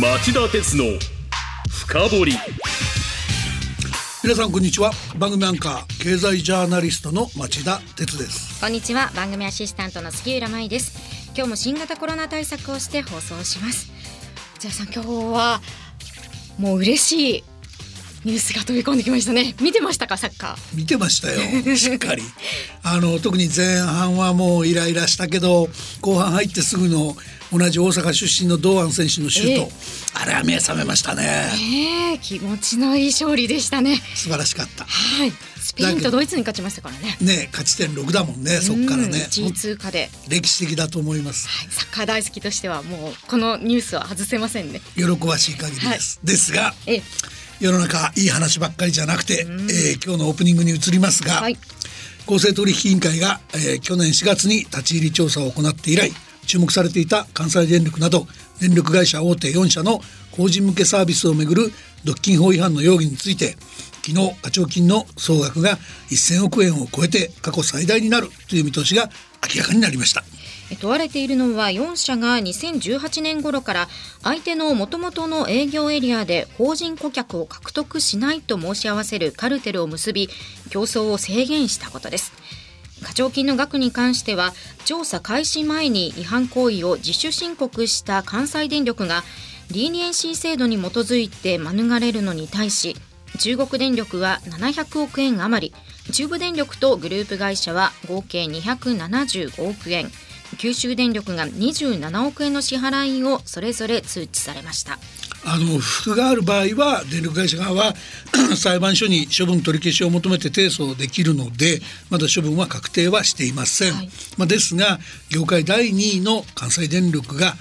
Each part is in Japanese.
町田鉄の深掘り。皆さんこんにちは。番組アンカー経済ジャーナリストの町田鉄です。こんにちは。番組アシスタントの杉浦舞です。今日も新型コロナ対策をして放送します。じゃあさん今日はもう嬉しいニュースが飛び込んできましたね。見てましたかサッカー？見てましたよ。しっかり。あの特に前半はもうイライラしたけど後半入ってすぐの同じ大阪出身の堂安選手のシュート、えー、あれは目覚めましたね、えー、気持ちのいい勝利でしたね。素晴らしかった。はい。スペインとドイツに勝ちましたからね。ね勝ち点6だもんねそっからね。G 通過で。歴史的だと思います、はい、サッカー大好きとしてはもうこのニュースは外せませんね。喜ばしい限りです、はい、ですが、え世の中いい話ばっかりじゃなくて、えー、今日のオープニングに移りますが、はい、公正取引委員会が、えー、去年4月に立ち入り調査を行って以来注目されていた関西電力など電力会社大手4社の法人向けサービスをめぐる独禁法違反の容疑について昨日課徴金の総額が1000億円を超えて過去最大になるという見通しが明らかになりました。問われているのは4社が2018年頃から相手のもともとの営業エリアで法人顧客を獲得しないと申し合わせるカルテルを結び競争を制限したことです。課徴金の額に関しては調査開始前に違反行為を自主申告した関西電力がリーニエンシー制度に基づいて免れるのに対し中国電力は700億円余り中部電力とグループ会社は合計275億円九州電力が27億円の支払いをそれぞれ通知されました。あの不服がある場合は電力会社側は 裁判所に処分取り消しを求めて提訴できるのでまだ処分は確定はしていません、はい、まあ、ですが業界第2位の関西電力が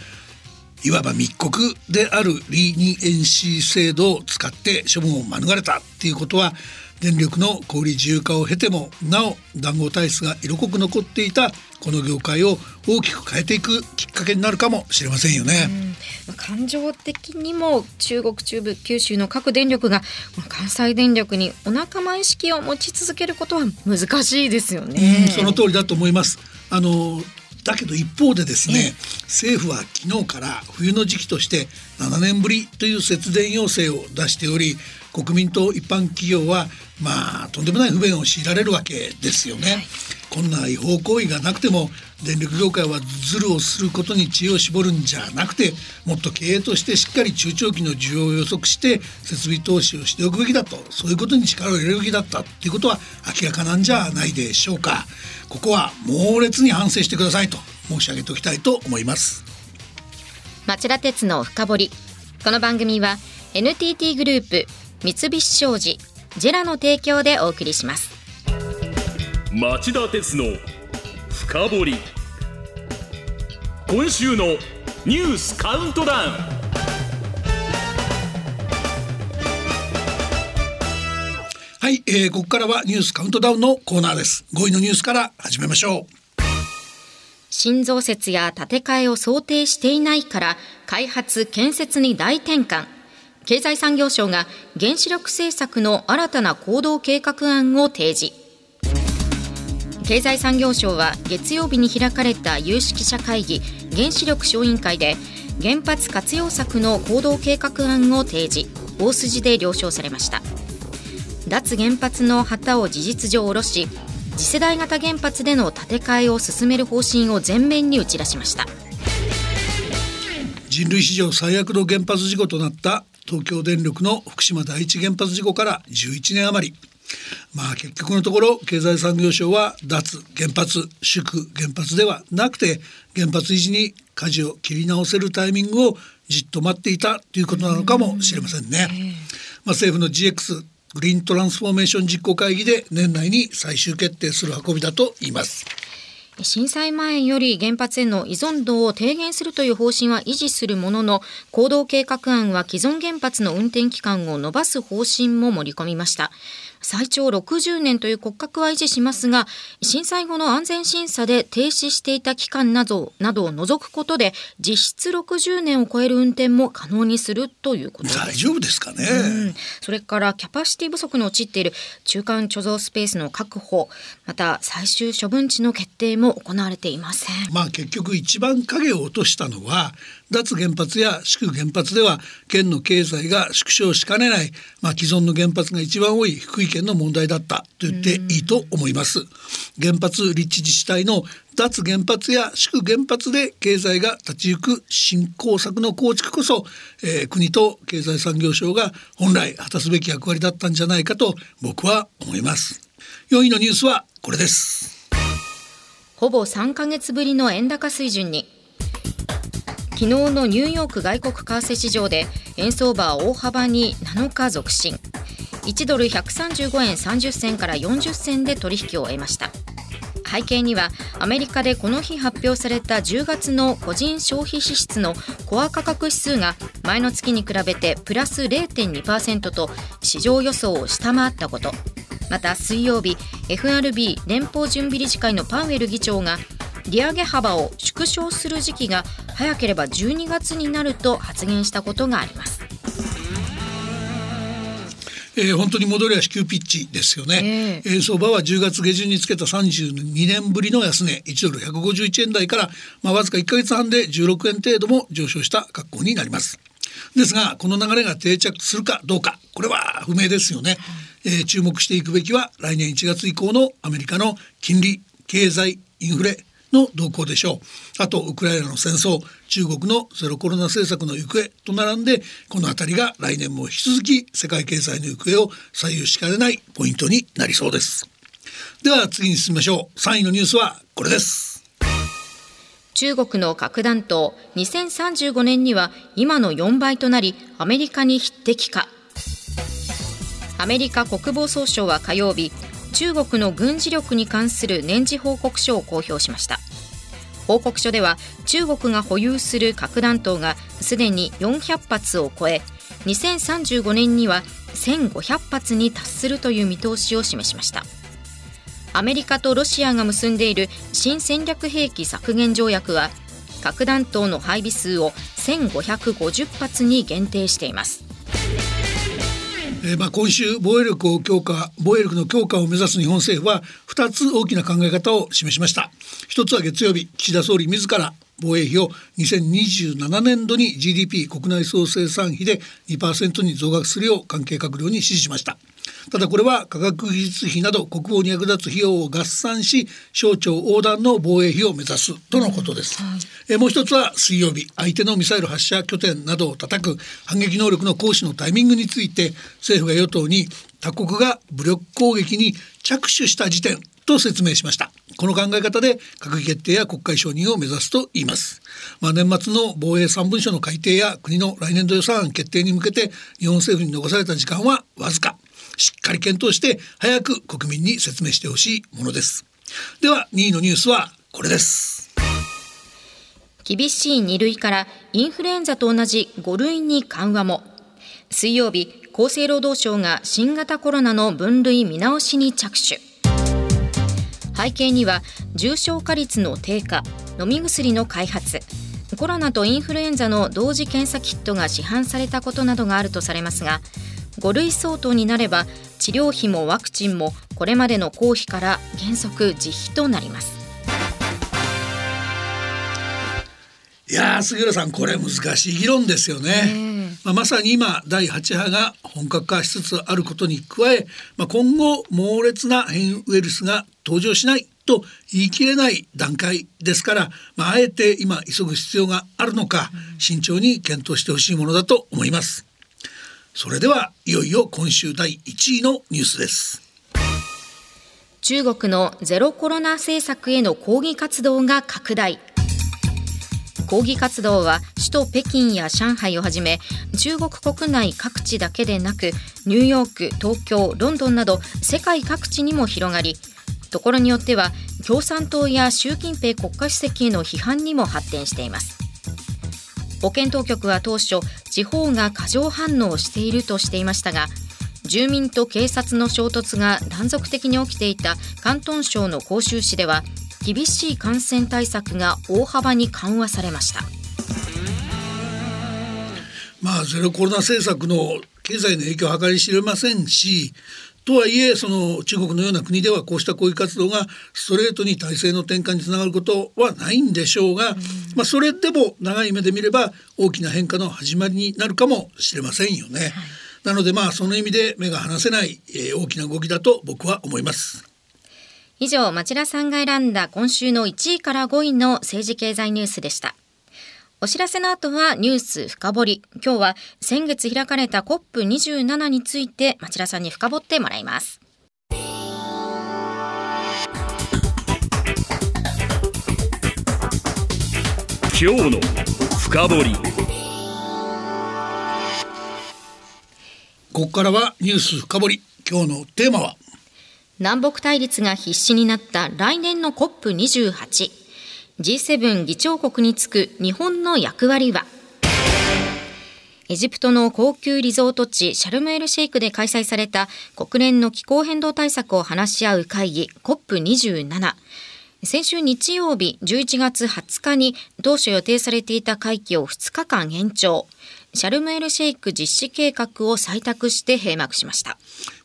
いわば密告であるリーニエンシー制度を使って処分を免れたっていうことは電力の小売自由化を経てもなお談合体質が色濃く残っていたこの業界を大きく変えていくきっかけになるかもしれませんよね。感情的にも中国中部九州の各電力が関西電力にお仲間意識を持ち続けることは難しいですよね。その通りだと思います。あのだけど一方でですね政府は昨日から冬の時期として7年ぶりという節電要請を出しており国民と一般企業はまあとんでもない不便を強いられるわけですよね。はい、こんな違法行為がなくても電力業界はズルをすることに知恵を絞るんじゃなくてもっと経営としてしっかり中長期の需要を予測して設備投資をしておくべきだとそういうことに力を入れるべきだったっていうことは明らかなんじゃないでしょうか。ここは猛烈に反省してくださいと申し上げておきたいと思います。町田鉄の深掘り。この番組は NTT グループ三菱商事ジェラの提供でお送りします。町田鉄の深掘り。今週のニュースカウントダウン。はい、えー、ここからはニュースカウントダウンのコーナーです。5位のニュースから始めましょう。新増設や建て替えを想定していないから開発建設に大転換。経済産業省が原子力政策の新たな行動計画案を提示経済産業省は月曜日に開かれた有識者会議原子力小委員会で原発活用策の行動計画案を提示大筋で了承されました。脱原発の旗を事実上下ろし次世代型原発での建て替えを進める方針を前面に打ち出しました。人類史上最悪の原発事故となった東京電力の福島第一原発事故から11年余り。まあ結局のところ経済産業省は脱原発祝原発ではなくて原発維持に舵を切り直せるタイミングをじっと待っていたということなのかもしれませんね。まあ、政府の GX グリーントランスフォーメーション実行会議で年内に最終決定する運びだと言います。震災前より原発への依存度を低減するという方針は維持するものの行動計画案は既存原発の運転期間を延ばす方針も盛り込みました最長60年という骨格は維持しますが震災後の安全審査で停止していた期間などなどを除くことで実質60年を超える運転も可能にするということ大丈夫ですかね、うん、それからキャパシティ不足に陥っている中間貯蔵スペースの確保また最終処分地の決定も行われていません。まあ結局一番影を落としたのは脱原発や祝原発では県の経済が縮小しかねない、まあ、既存の原発が一番多い福井県の問題だったと言っていいと思います。原発立地自治体の脱原発や祝原発で経済が立ち行く新興策の構築こそ、えー、国と経済産業省が本来果たすべき役割だったんじゃないかと僕は思います。4位のニュースはこれです。ほぼ3ヶ月ぶりの円高水準に。昨日のニューヨーク外国為替市場で円相場は大幅に7日続伸。1ドル135円30銭から40銭で取引を終えました。背景にはアメリカでこの日発表された10月の個人消費支出のコア価格指数が前の月に比べてプラス0.2%と市場予想を下回ったこと。また水曜日 FRB 連邦準備理事会のパウエル議長が利上げ幅を縮小する時期が早ければ12月になると発言したことがあります。えー、本当に戻りは支給ピッチですよね、えー、円相場は10月下旬につけた32年ぶりの安値1ドル151円台から、まあ、わずか1か月半で16円程度も上昇した格好になります。ですがこの流れが定着するかどうかこれは不明ですよね、えー、注目していくべきは来年1月以降のアメリカの金利経済インフレの動向でしょう。あとウクライナの戦争中国のゼロコロナ政策の行方と並んでこの辺りが来年も引き続き世界経済の行方を左右しかねないポイントになりそうです。では次に進みましょう。3位のニュースはこれです。中国の核弾頭2035年には今の4倍となりアメリカに匹敵か。アメリカ国防総省は火曜日中国の軍事力に関する年次報告書を公表しました。報告書では中国が保有する核弾頭がすでに400発を超え2035年には1500発に達するという見通しを示しました。アメリカとロシアが結んでいる新戦略兵器削減条約は核弾頭の配備数を1550発に限定しています。えー、まあ今週防衛力を強化防衛力の強化を目指す日本政府は2つ大きな考え方を示しました。一つは月曜日岸田総理自ら防衛費を2027年度に GDP 国内総生産比で2%に増額するよう関係閣僚に指示しました。ただこれは科学技術費など国防に役立つ費用を合算し省庁横断の防衛費を目指すとのことです、うんはい、えもう一つは水曜日相手のミサイル発射拠点などを叩く反撃能力の行使のタイミングについて政府が与党に他国が武力攻撃に着手した時点と説明しました。この考え方で閣議決定や国会承認を目指すと言います、まあ、年末の防衛3文書の改定や国の来年度予算案決定に向けて日本政府に残された時間はわずかしっかり検討して早く国民に説明してほしいものです。では2位のニュースはこれです。厳しい2類からインフルエンザと同じ5類に緩和も。水曜日厚生労働省が新型コロナの分類見直しに着手。背景には重症化率の低下飲み薬の開発。コロナとインフルエンザの同時検査キットが市販されたことなどがあるとされますが5類相当になれば治療費もワクチンもこれまでの公費から原則自費となります。いや杉浦さんこれ難しい議論ですよね、まあ、まさに今第8波が本格化しつつあることに加え、まあ、今後猛烈な変異ウイルスが登場しないと言い切れない段階ですから、まあ、あえて今急ぐ必要があるのか慎重に検討してほしいものだと思いますそれではいよいよ今週第1位のニュースです。中国のゼロコロナ政策への抗議活動が拡大。抗議活動は首都北京や上海をはじめ中国国内各地だけでなくニューヨーク東京ロンドンなど世界各地にも広がりところによっては共産党や習近平国家主席への批判にも発展しています。保健当局は当初地方が過剰反応しているとしていましたが住民と警察の衝突が断続的に起きていた広東省の広州市では厳しい感染対策が大幅に緩和されました。まあゼロコロナ政策の経済の影響を計り知れませんしとはいえその中国のような国ではこうした抗議活動がストレートに体制の転換につながることはないんでしょうが、まあ、それでも長い目で見れば大きな変化の始まりになるかもしれませんよね。はい、なのでまあその意味で目が離せない、えー、大きな動きだと僕は思います。以上町田さんが選んだ今週の1位から5位の政治経済ニュースでした。お知らせの後はニュース深掘り。今日は先月開かれた COP27 について町田さんに深掘ってもらいます。今日の深掘り。ここからはニュース深掘り。今日のテーマは？南北対立が必至になった来年の COP28。G7 議長国につく日本の役割は？エジプトの高級リゾート地シャルムエルシェイクで開催された国連の気候変動対策を話し合う会議 COP27 先週日曜日11月20日に当初予定されていた会期を2日間延長。シャルムエルシェイク実施計画を採択して閉幕しました。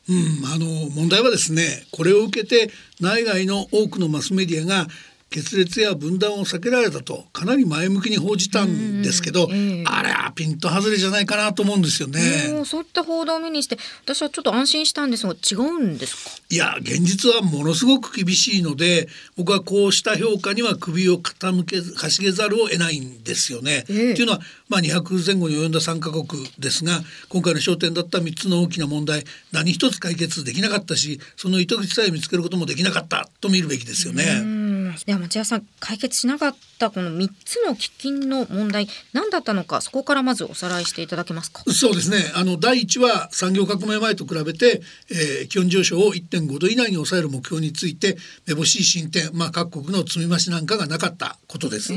うん、あの問題はですねこれを受けて内外の多くのマスメディアが決裂や分断を避けられたとかなり前向きに報じたんですけど、あれはピント外れじゃないかなと思うんですよね。そういった報道を目にして私はちょっと安心したんですが違うんですか？いや現実はものすごく厳しいので僕はこうした評価には首を傾けかしげざるを得ないんですよね。えー、というのは、まあ、200前後に及んだ3カ国ですが今回の焦点だった3つの大きな問題何一つ解決できなかったしその糸口さえ見つけることもできなかったと見るべきですよね。では町屋さん解決しなかったこの3つの喫緊の問題何だったのかそこからまずおさらいしていただけますか？そうですね。あの第1は産業革命前と比べて、えー、気温上昇を1.5度以内に抑える目標についてめぼしい進展、まあ、各国の積み増しなんかがなかったことです、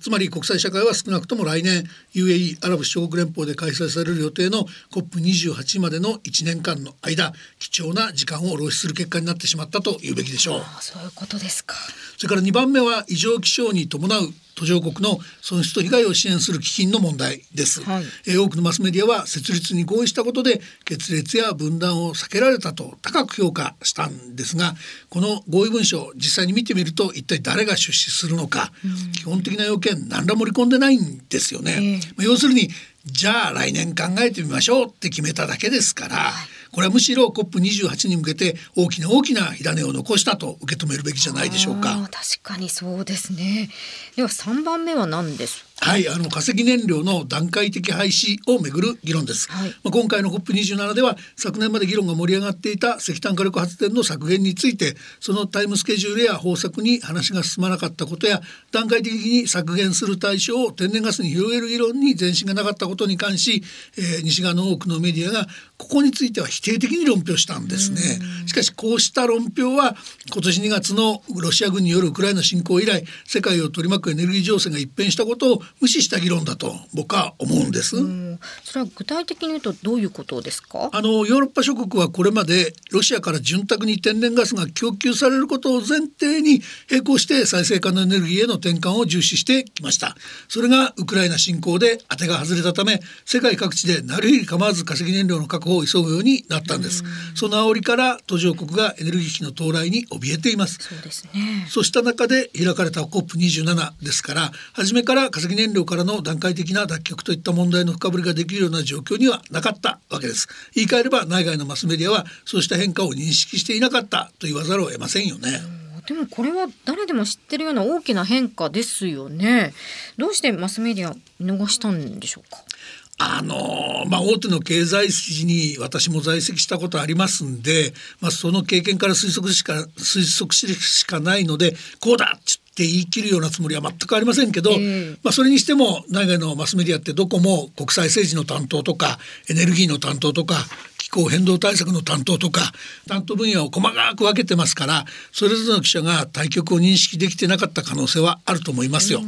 つまり国際社会は少なくとも来年 UAE アラブ首長国連邦で開催される予定の COP28 までの1年間の間貴重な時間を浪費する結果になってしまったというべきでしょう。そういうことですか。それから2番目は異常気象に伴う途上国の損失と被害を支援する基金の問題です、はい、えー、多くのマスメディアは設立に合意したことで決裂や分断を避けられたと高く評価したんですがこの合意文書実際に見てみると一体誰が出資するのか、うん、基本的な要件何ら盛り込んでないんですよね、えー、要するにじゃあ来年考えてみましょうって決めただけですから、はいこれはむしろ COP28 に向けて大きな大きな火種を残したと受け止めるべきじゃないでしょうか。確かにそうですね。では3番目は何ですはいあの化石燃料の段階的廃止をめぐる議論です、はい、まあ、今回の COP27 では昨年まで議論が盛り上がっていた石炭火力発電の削減についてそのタイムスケジュールや方策に話が進まなかったことや段階的に削減する対象を天然ガスに広げる議論に前進がなかったことに関し、えー、西側の多くのメディアがここについては否定的に論評したんですね。しかしこうした論評は今年2月のロシア軍によるウクライナ侵攻以来世界を取り巻くエネルギー情勢が一変したことを無視した議論だと僕は思うんです。それは具体的に言うとどういうことですか？あのヨーロッパ諸国はこれまでロシアから潤沢に天然ガスが供給されることを前提に並行して再生可能エネルギーへの転換を重視してきました。それがウクライナ侵攻で当てが外れたため世界各地でなるり構わず化石燃料の確保を急ぐようになったんです。その煽りから途上国がエネルギー危機の到来に怯えています。そうですね。そうした中で開かれた COP27 ですから初めから化石燃料からの段階的な脱却といった問題の深掘りができるような状況にはなかったわけです言い換えれば内外のマスメディアはそうした変化を認識していなかったと言わざるを得ませんよね。でもこれは誰でも知ってるような大きな変化ですよね。どうしてマスメディア見逃したんでしょうか？あのまあ、大手の経済筋に私も在籍したことありますんで、まあ、その経験から推測しか推測しかないのでこうだっって言い切るようなつもりは全くありませんけど、えー、まあ、それにしても内外のマスメディアってどこも国際政治の担当とかエネルギーの担当とか気候変動対策の担当とか担当分野を細かく分けてますからそれぞれの記者が対局を認識できてなかった可能性はあると思いますよ。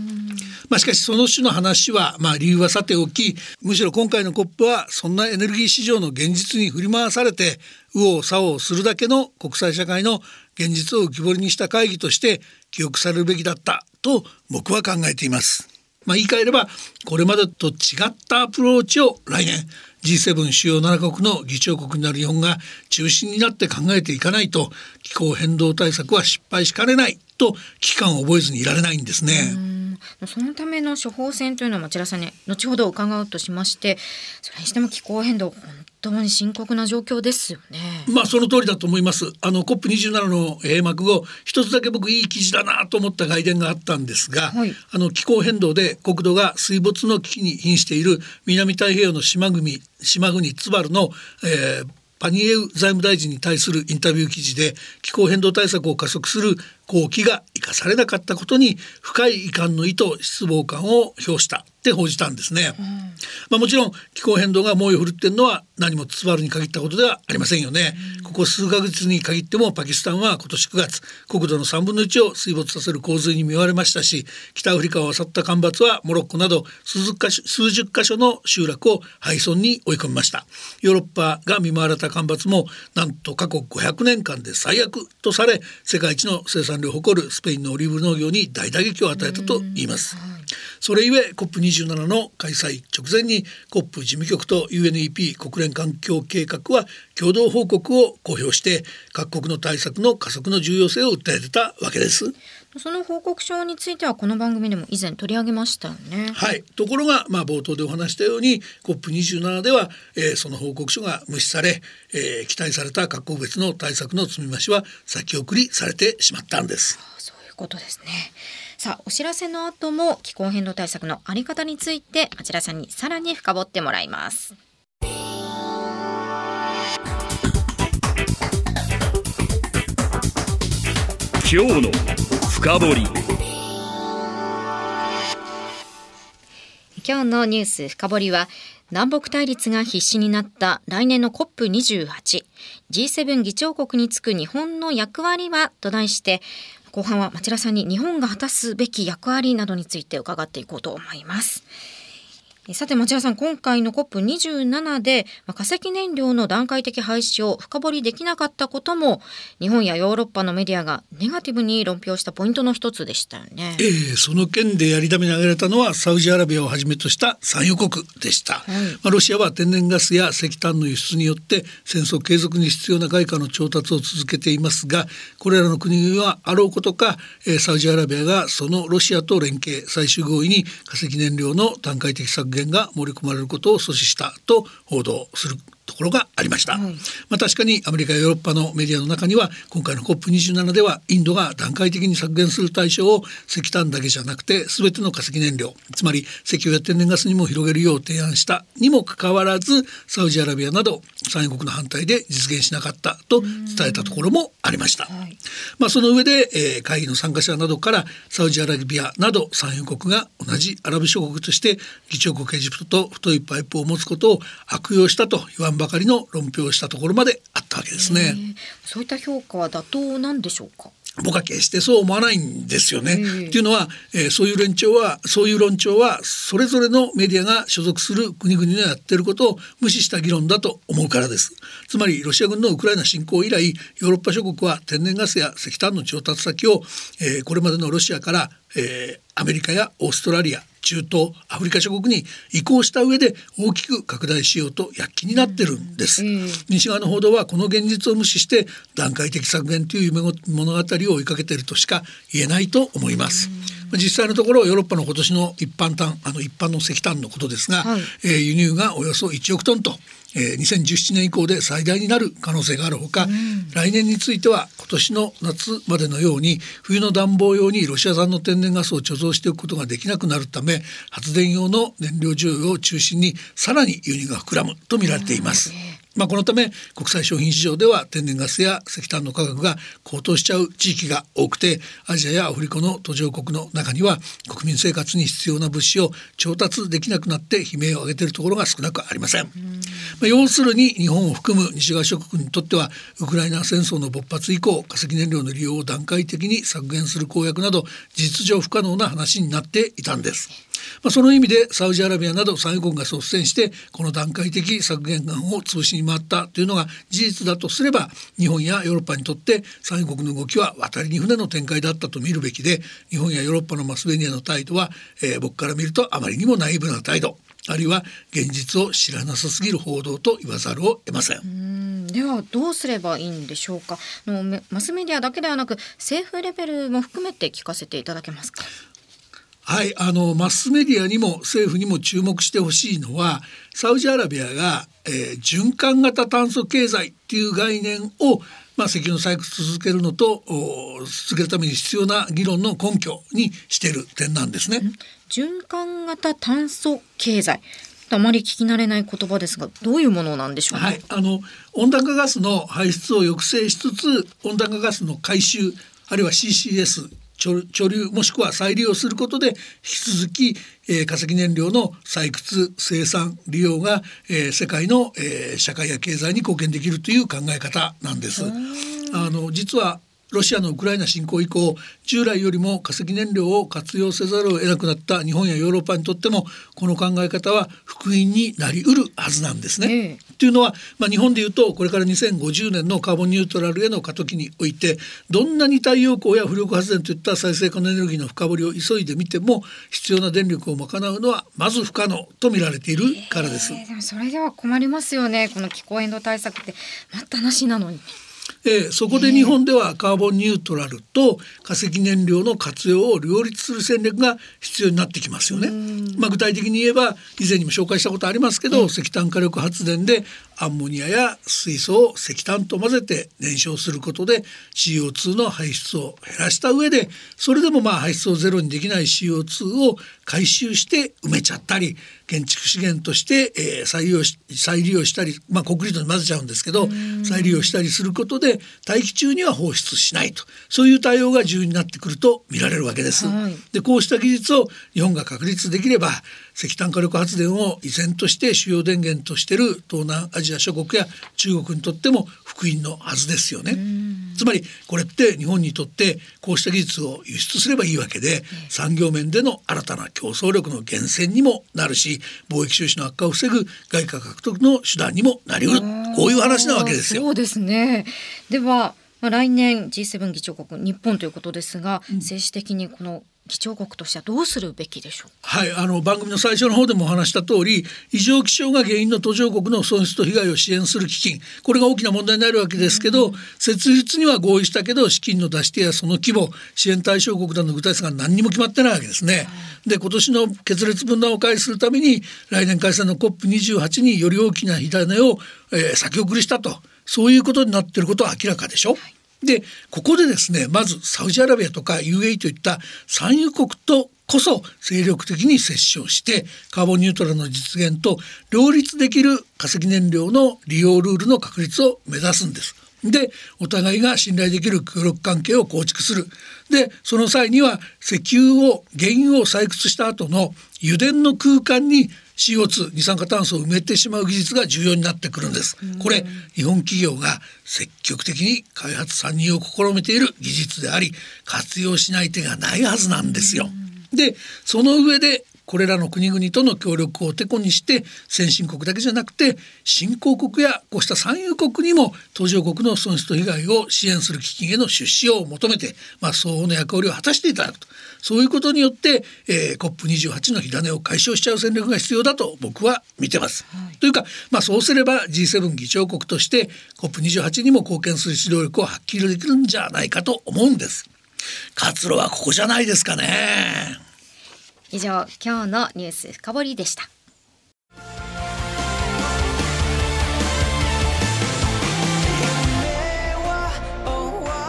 まあ、しかしその種の話は、まあ、理由はさておきむしろ今回の COP はそんなエネルギー市場の現実に振り回されて右往左往するだけの国際社会の現実を浮き彫りにした会議として記憶されるべきだったと僕は考えています。まあ、言い換えればこれまでと違ったアプローチを来年 G7 主要7国の議長国になる日本が中心になって考えていかないと気候変動対策は失敗しかねないと危機感を覚えずにいられないんですね。そのための処方箋というのは町田さんに後ほど伺うとしましてそれにしても気候変動本当に深刻な状況ですよね。まあその通りだと思います。あの COP27 の閉幕後一つだけ僕いい記事だなと思った外伝があったんですが、はい、あの気候変動で国土が水没の危機に瀕している南太平洋の島国島国ツバルの、えー、パニエウ財務大臣に対するインタビュー記事で気候変動対策を加速する好機が生かされなかったことに深い遺憾の意と失望感を表したって報じたんですね、うん、まあ、もちろん気候変動が猛威を振るってるのは何もツバルに限ったことではありませんよね、うん、ここ数ヶ月に限ってもパキスタンは今年9月国土の3分の1を水没させる洪水に見舞われましたし北アフリカを襲った干ばつはモロッコなど数十箇所の集落を廃村に追い込みました。ヨーロッパが見舞われた干ばつもなんと過去500年間で最悪とされ世界一の生産量を誇るスペインのオリーブ農業に大打撃を与えたと言います。それゆえ COP27 の開催直前に COP 事務局と UNEP 国連環境計画は共同報告を公表して各国の対策の加速の重要性を訴えてたわけです。その報告書についてはこの番組でも以前取り上げましたよね。はい。ところがまあ冒頭でお話したように COP27 では、えー、その報告書が無視され、えー、期待された各国別の対策の積み増しは先送りされてしまったんです。そういうことですね。さあお知らせの後も気候変動対策のあり方についてあちらさんにさらに深掘ってもらいます。今日の深掘り。今日のニュース深掘りは南北対立が必至になった来年の COP28G7 議長国につく日本の役割は？と題して後半は町田さんに日本が果たすべき役割などについて伺っていこうと思います。さて町田さん今回の COP27 で化石燃料の段階的廃止を深掘りできなかったことも日本やヨーロッパのメディアがネガティブに論評したポイントの一つでしたよね、えー、その件でやり玉に挙げられたのはサウジアラビアをはじめとした産油国でした、はい、まあ、ロシアは天然ガスや石炭の輸出によって戦争継続に必要な外貨の調達を続けていますがこれらの国はあろうことか、えー、サウジアラビアがそのロシアと連携最終合意に化石燃料の段階的削減言が盛り込まれることを阻止したと報道する。ところがありました、はい、まあ、確かにアメリカやヨーロッパのメディアの中には今回の COP27 ではインドが段階的に削減する対象を石炭だけじゃなくて全ての化石燃料つまり石油や天然ガスにも広げるよう提案したにもかかわらずサウジアラビアなど産油国の反対で実現しなかったと伝えたところもありました、はい、まあ、その上で、えー、会議の参加者などからサウジアラビアなど産油国が同じアラブ諸国として議長国エジプトと太いパイプを持つことを悪用したと言わんばかりの論評をしたところまであったわけですね。そういった評価は妥当なんでしょうか？僕は決してそう思わないんですよね。っていうのは、えー、そういう連調はそういう論調はそれぞれのメディアが所属する国々のやってることを無視した議論だと思うからです。つまりロシア軍のウクライナ侵攻以来ヨーロッパ諸国は天然ガスや石炭の調達先を、えー、これまでのロシアから、えー、アメリカやオーストラリア中東アフリカ諸国に移行した上で大きく拡大しようと躍起になってるんです、うん、西側の報道はこの現実を無視して段階的削減という夢物語を追いかけているとしか言えないと思います、うん、実際のところヨーロッパの今年の一般炭あの一般の石炭のことですが、はい、えー、輸入がおよそ1億トンとえー、2017年以降で最大になる可能性があるほか、うん、来年については今年の夏までのように冬の暖房用にロシア産の天然ガスを貯蔵しておくことができなくなるため発電用の燃料需要を中心にさらに輸入が膨らむと見られています。うんまあ、このため国際商品市場では天然ガスや石炭の価格が高騰しちゃう地域が多くてアジアやアフリカの途上国の中には国民生活に必要な物資を調達できなくなって悲鳴を上げているところが少なくありません。まあ、要するに日本を含む西側諸国にとってはウクライナ戦争の勃発以降化石燃料の利用を段階的に削減する公約など事実上不可能な話になっていたんです。まあ、その意味でサウジアラビアなど産油国が率先してこの段階的削減案を潰しに回ったというのが事実だとすれば日本やヨーロッパにとって産油国の動きは渡りに船の展開だったと見るべきで日本やヨーロッパのマスメディアの態度は、えー、僕から見るとあまりにもナイーブな態度あるいは現実を知らなさすぎる報道と言わざるを得ません。ではどうすればいいんでしょうかのマスメディアだけではなく政府レベルも含めて聞かせていただけますか。はい、あのマスメディアにも政府にも注目してほしいのはサウジアラビアが、えー、循環型炭素経済っていう概念をまあ、石油の採掘続けるのと続けるために必要な議論の根拠にしている点なんですね。循環型炭素経済。あまり聞き慣れない言葉ですがどういうものなんでしょうか、はい、あの温暖化ガスの排出を抑制しつつ温暖化ガスの回収あるいは CCS 貯留もしくは再利用することで引き続き、えー、化石燃料の採掘生産利用が、えー、世界の、えー、社会や経済に貢献できるという考え方なんです。あの実はロシアのウクライナ侵攻以降従来よりも化石燃料を活用せざるを得なくなった日本やヨーロッパにとってもこの考え方は福音になりうるはずなんですね。えー、というのは、まあ、日本でいうとこれから2050年のカーボンニュートラルへの過渡期においてどんなに太陽光や風力発電といった再生可能エネルギーの深掘りを急いでみても必要な電力を賄うのはまず不可能と見られているからです。えー、でもそれでは困りますよねこの気候変動対策って待ったなしなのに。えー、そこで日本ではカーボンニュートラルと化石燃料の活用を両立する戦略が必要になってきますよね。まあ、具体的に言えば以前にも紹介したことありますけど、石炭火力発電でアンモニアや水素を石炭と混ぜて燃焼することで CO2 の排出を減らした上でそれでもまあ排出をゼロにできない CO2 を回収して埋めちゃったり建築資源として、えー、再利用し再利用したり、まあ、コンクリートに混ぜちゃうんですけど再利用したりすることで大気中には放出しないとそういう対応が重要になってくると見られるわけです。はい、でこうした技術を日本が確立できれば石炭火力発電を依然として主要電源としている東南アジア諸国や中国にとっても福音のはずですよね。つまりこれって日本にとってこうした技術を輸出すればいいわけで産業面での新たな競争力の源泉にもなるし貿易収支の悪化を防ぐ外貨獲得の手段にもなりうる。こういう話なわけですよ。そうですね。ではまあ、来年 G7 議長国日本ということですが、うん、政治的にこの議長国としてはどうするべきでしょうはいあの番組の最初の方でもお話した通り異常気象が原因の途上国の損失と被害を支援する基金これが大きな問題になるわけですけど、うん、設立には合意したけど資金の出し手やその規模支援対象国などの具体性が何にも決まってないわけですね。で今年の決裂分断を回避するために来年開催の COP28 により大きな火種を、えー、先送りしたと。そういうことになっていることは明らかでしょ？はいでここでですねまずサウジアラビアとか UAE といった産油国とこそ精力的に接触してカーボンニュートラルの実現と両立できる化石燃料の利用ルールの確立を目指すんです。でお互いが信頼できる協力関係を構築するでその際には石油を原油を採掘した後の油田の空間に CO2 二酸化炭素を埋めてしまう技術が重要になってくるんです。これ日本企業が積極的に開発参入を試みている技術であり活用しない手がないはずなんですよ。でその上でこれらの国々との協力をてこにして先進国だけじゃなくて新興国やこうした産油国にも途上国の損失と被害を支援する基金への出資を求めて、まあ、相応の役割を果たしていただくとそういうことによって、えー、COP28 の火種を解消しちゃう戦略が必要だと僕は見てます。はい、というか、まあ、そうすれば G7 議長国として COP28 にも貢献する指導力を発揮できるんじゃないかと思うんです。活路はここじゃないですかね。以上今日のニュース深掘りでした。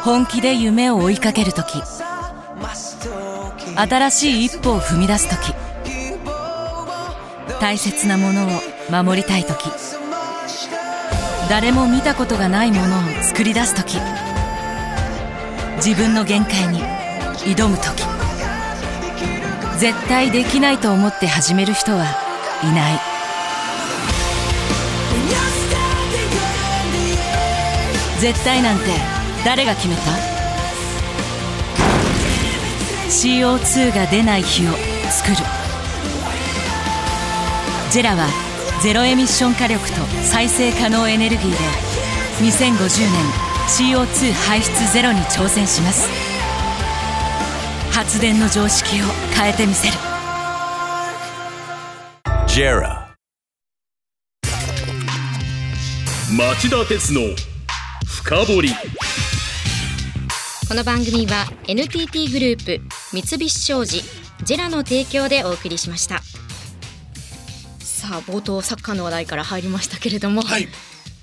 本気で夢を追いかける時。新しい一歩を踏み出す時。大切なものを守りたい時。誰も見たことがないものを作り出す時。自分の限界に挑む時。絶対できないと思って始める人はいない。絶対なんて誰が決めた ?CO2 が出ない日を作る。ジェラはゼロエミッション火力と再生可能エネルギーで2050年 CO2 排出ゼロに挑戦します。発電の常識を変えてみせる。JERA. 町田鉄の深掘り。この番組は NTT グループ三菱商事ジェラの提供でお送りしました。さあ冒頭サッカーの話題から入りましたけれども、はい。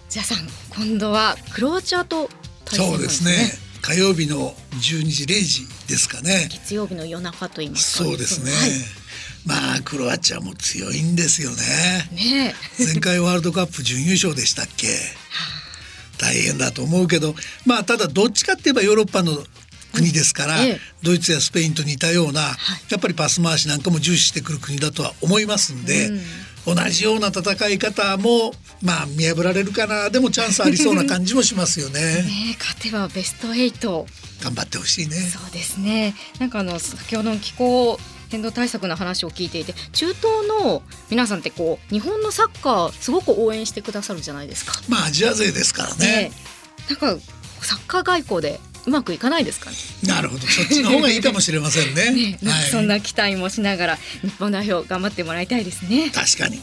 ジャさん今度はクロアチアと対戦そうですね火曜日の12時0時ですかね。月曜日の夜中と言いますか。そうですね、はい。まあクロアチアも強いんですよね。ね前回ワールドカップ準優勝でしたっけ。大変だと思うけど。まあただどっちかって言えばヨーロッパの国ですから、ええ。ドイツやスペインと似たような、やっぱりパス回しなんかも重視してくる国だとは思いますんで、同じような戦い方もまあ見破られるかな。でもチャンスありそうな感じもしますよね。ね勝てばベスト8頑張ってほしいね。そうですね。なんかあの先ほどの気候変動対策の話を聞いていて中東の皆さんってこう日本のサッカーすごく応援してくださるじゃないですか。まあアジア勢ですからね、なんかサッカー外交でうまくいかないですかね。なるほどそっちの方がいいかもしれませんね ねはいそんな期待もしながら日本代表頑張ってもらいたいですね。確かに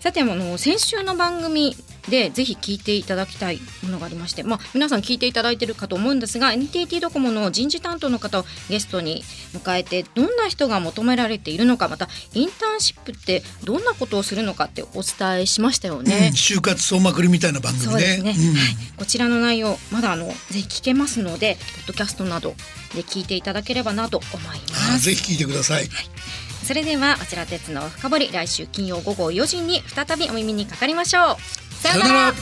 さてあの先週の番組でぜひ聞いていただきたいものがありまして、まあ、皆さん聞いていただいているかと思うんですが NTT ドコモの人事担当の方をゲストに迎えてどんな人が求められているのかまたインターンシップってどんなことをするのかってお伝えしましたよね。うん、就活総まくりみたいな番組ね、うんはい、こちらの内容まだあのぜひ聞けますのでポッドキャストなどで聞いていただければなと思います。あぜひ聞いてくださいそれではこちら鉄の深掘り来週金曜午後4時に再びお耳にかかりましょう。さよなら。